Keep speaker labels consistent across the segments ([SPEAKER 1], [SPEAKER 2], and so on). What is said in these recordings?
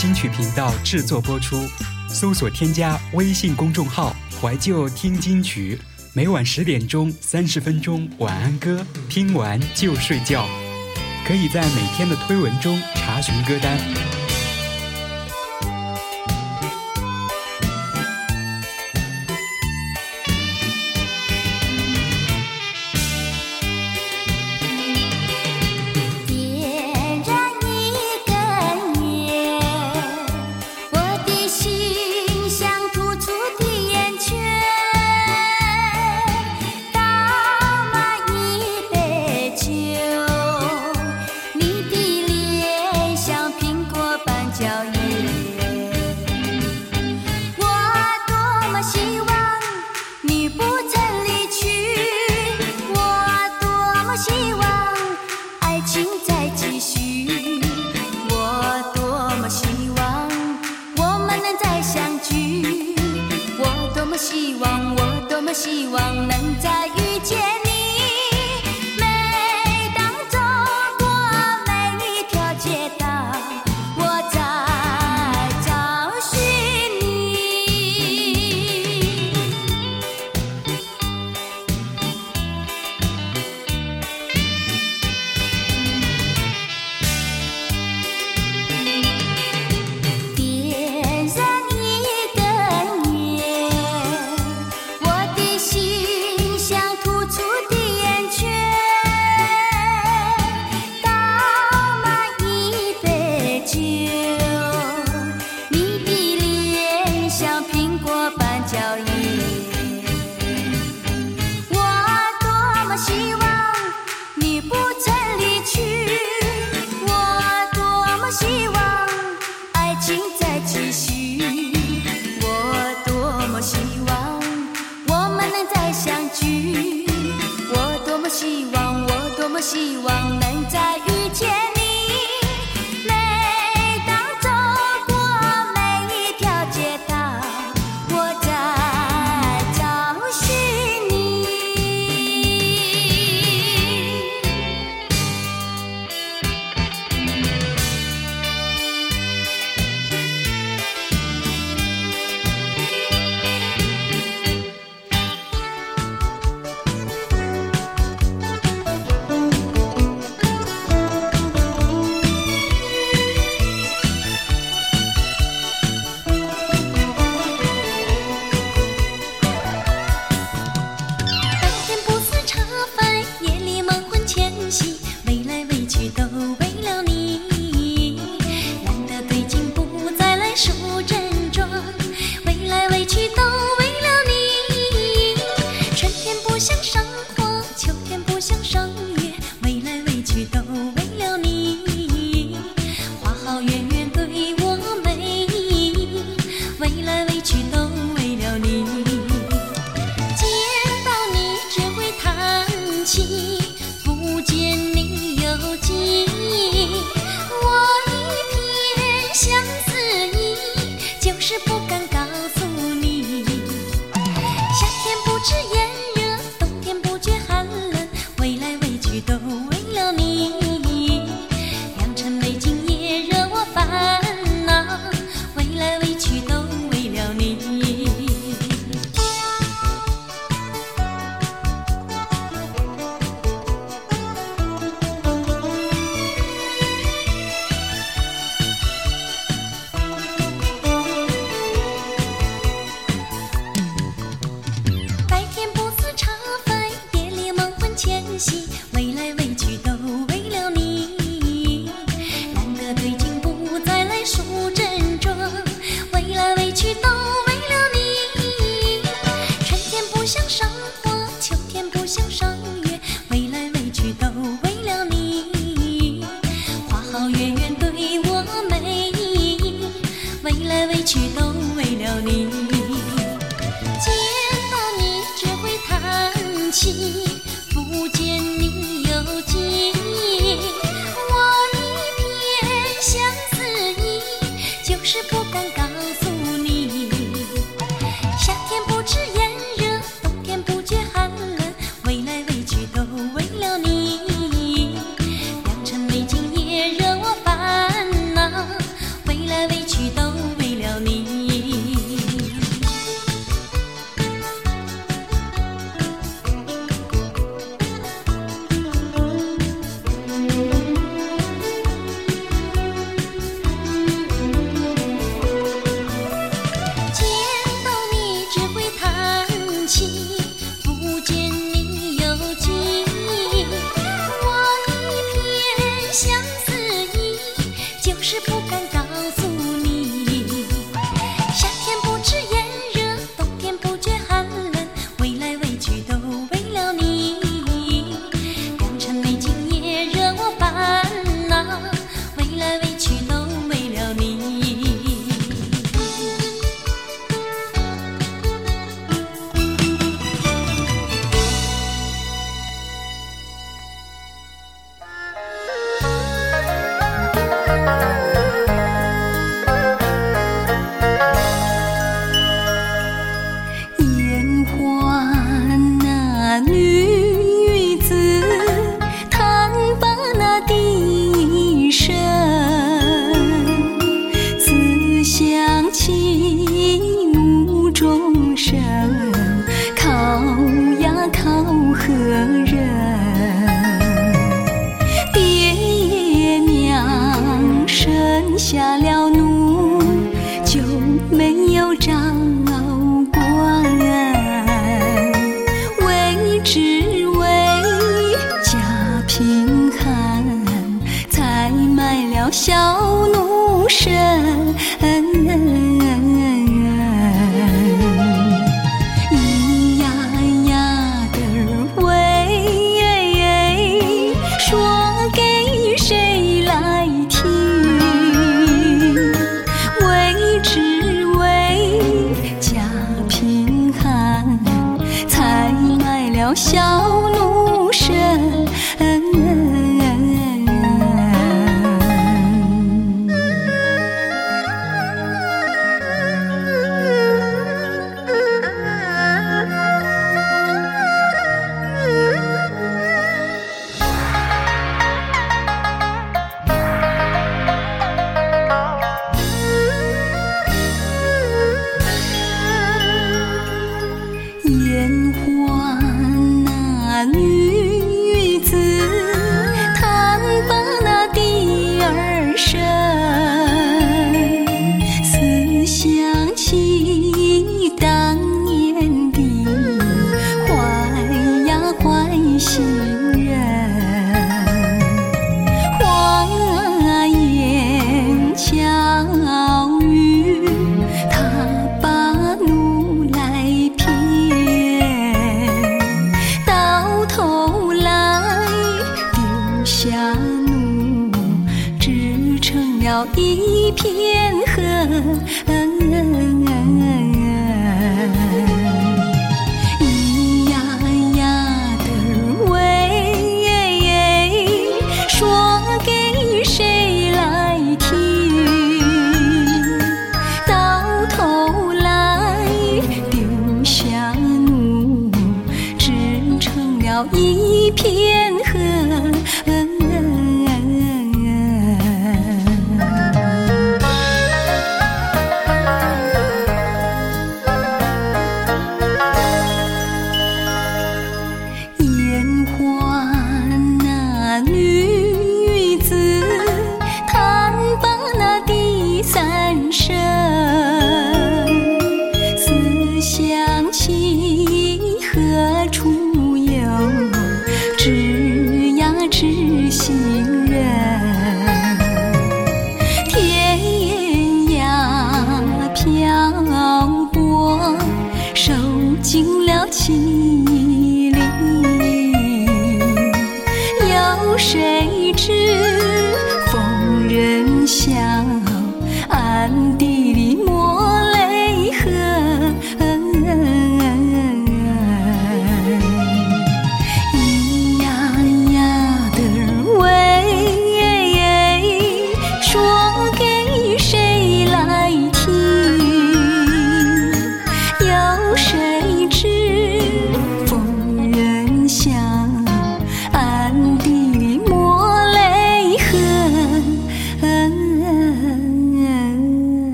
[SPEAKER 1] 金曲频道制作播出搜索添加微信公众号怀旧听金曲每晚十点钟三十分钟晚安歌听完就睡觉。可以在每天的推文中查询歌单。
[SPEAKER 2] 我希望能再。
[SPEAKER 3] 享受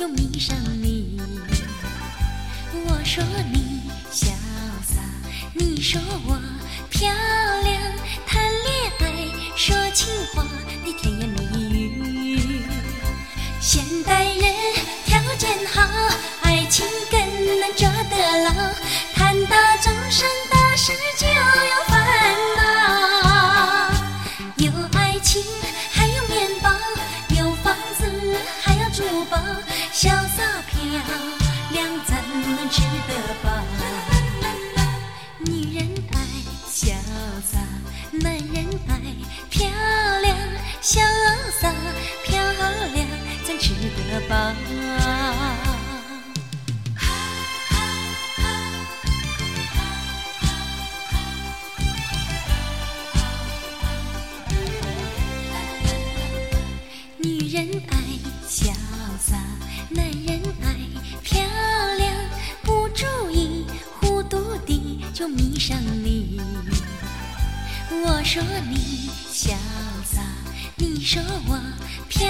[SPEAKER 1] 就迷上你。我说你潇洒，你说我漂亮，谈恋爱说情话的甜言蜜语。现代人条件好，爱情更能抓得牢。谈到终身大事就有说你潇洒，你说我漂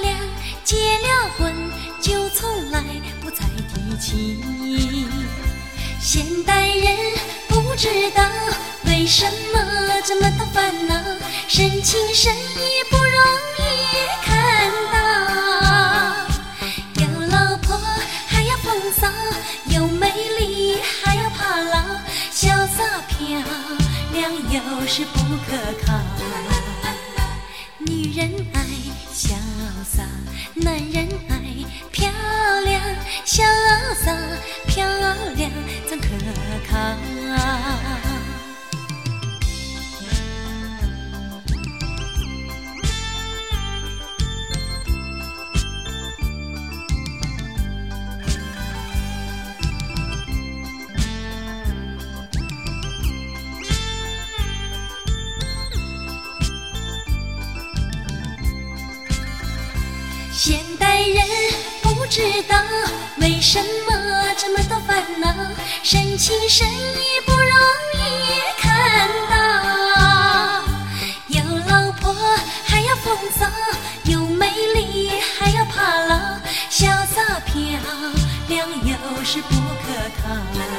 [SPEAKER 1] 亮，结了婚就从来不再提起。现代人不知道为什么这么多烦恼，深情深知道为什么这么多烦恼，深情深意不容易看到。有老婆还要风骚，有美丽还要怕老，潇洒漂亮又是不可靠。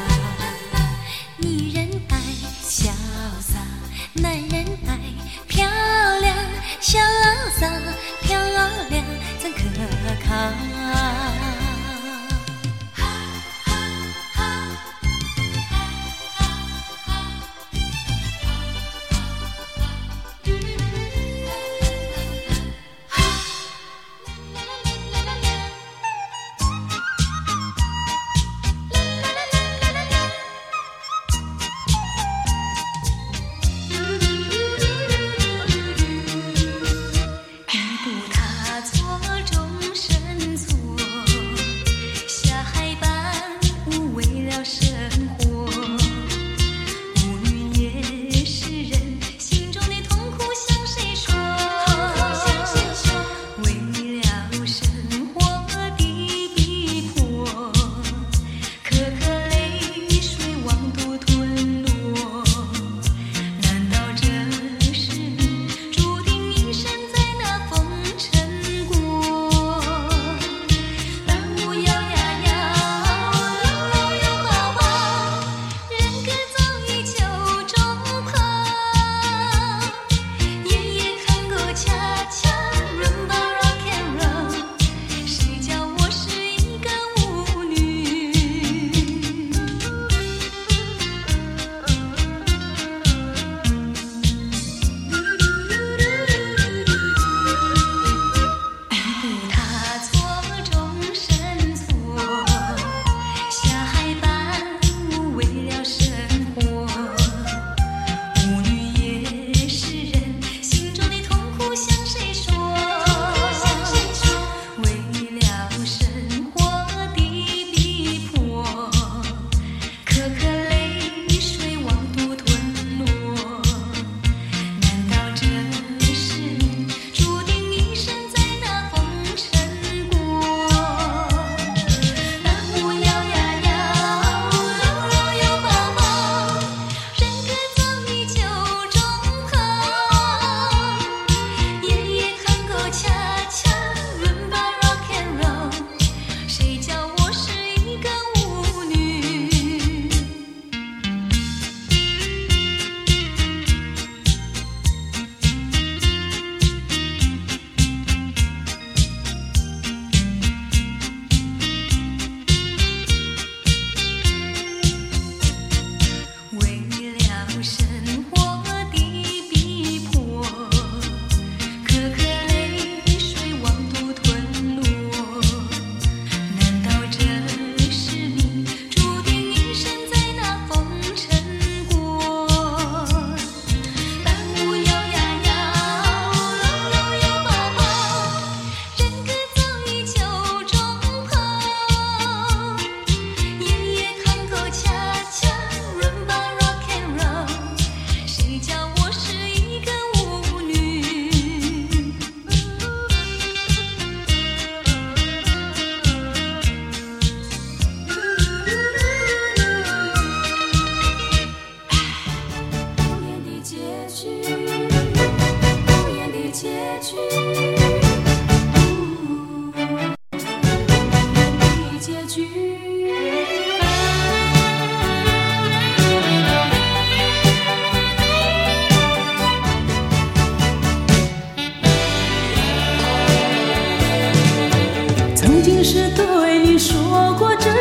[SPEAKER 3] pretend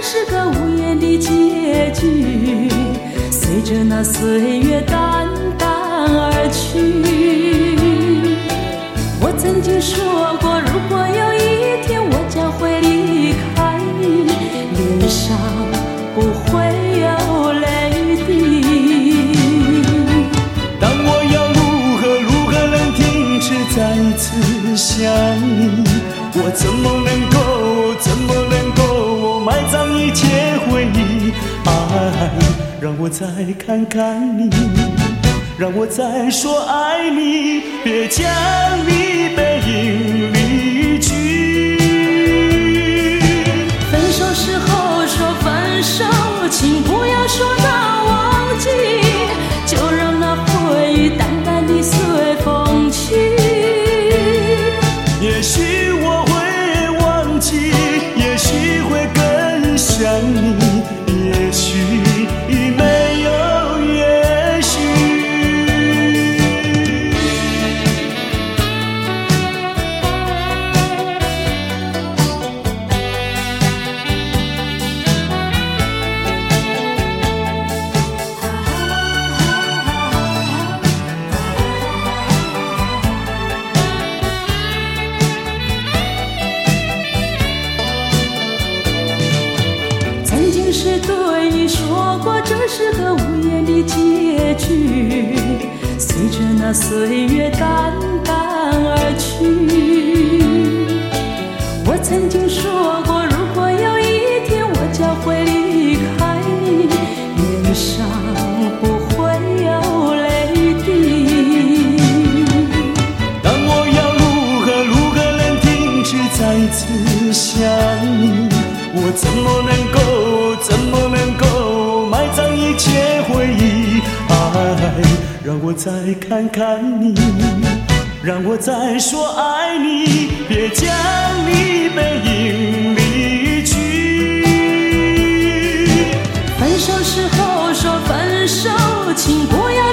[SPEAKER 3] 是个无言的结局，随着那岁月淡淡而去。我曾经说过，如果有一天我将会离开你，脸上不会有泪滴。
[SPEAKER 4] 但我要如何如何能停止再次想你？我怎么能够埋葬一切回忆？爱，让我再看看你，让我再说爱你，别将你背影离去。
[SPEAKER 3] 分手时候说分手，请不要说那忘记，就让那回忆淡淡的随风
[SPEAKER 4] 我再看看你，让我再说爱你，别将你背影离去。
[SPEAKER 3] 分手时候说分手，请不要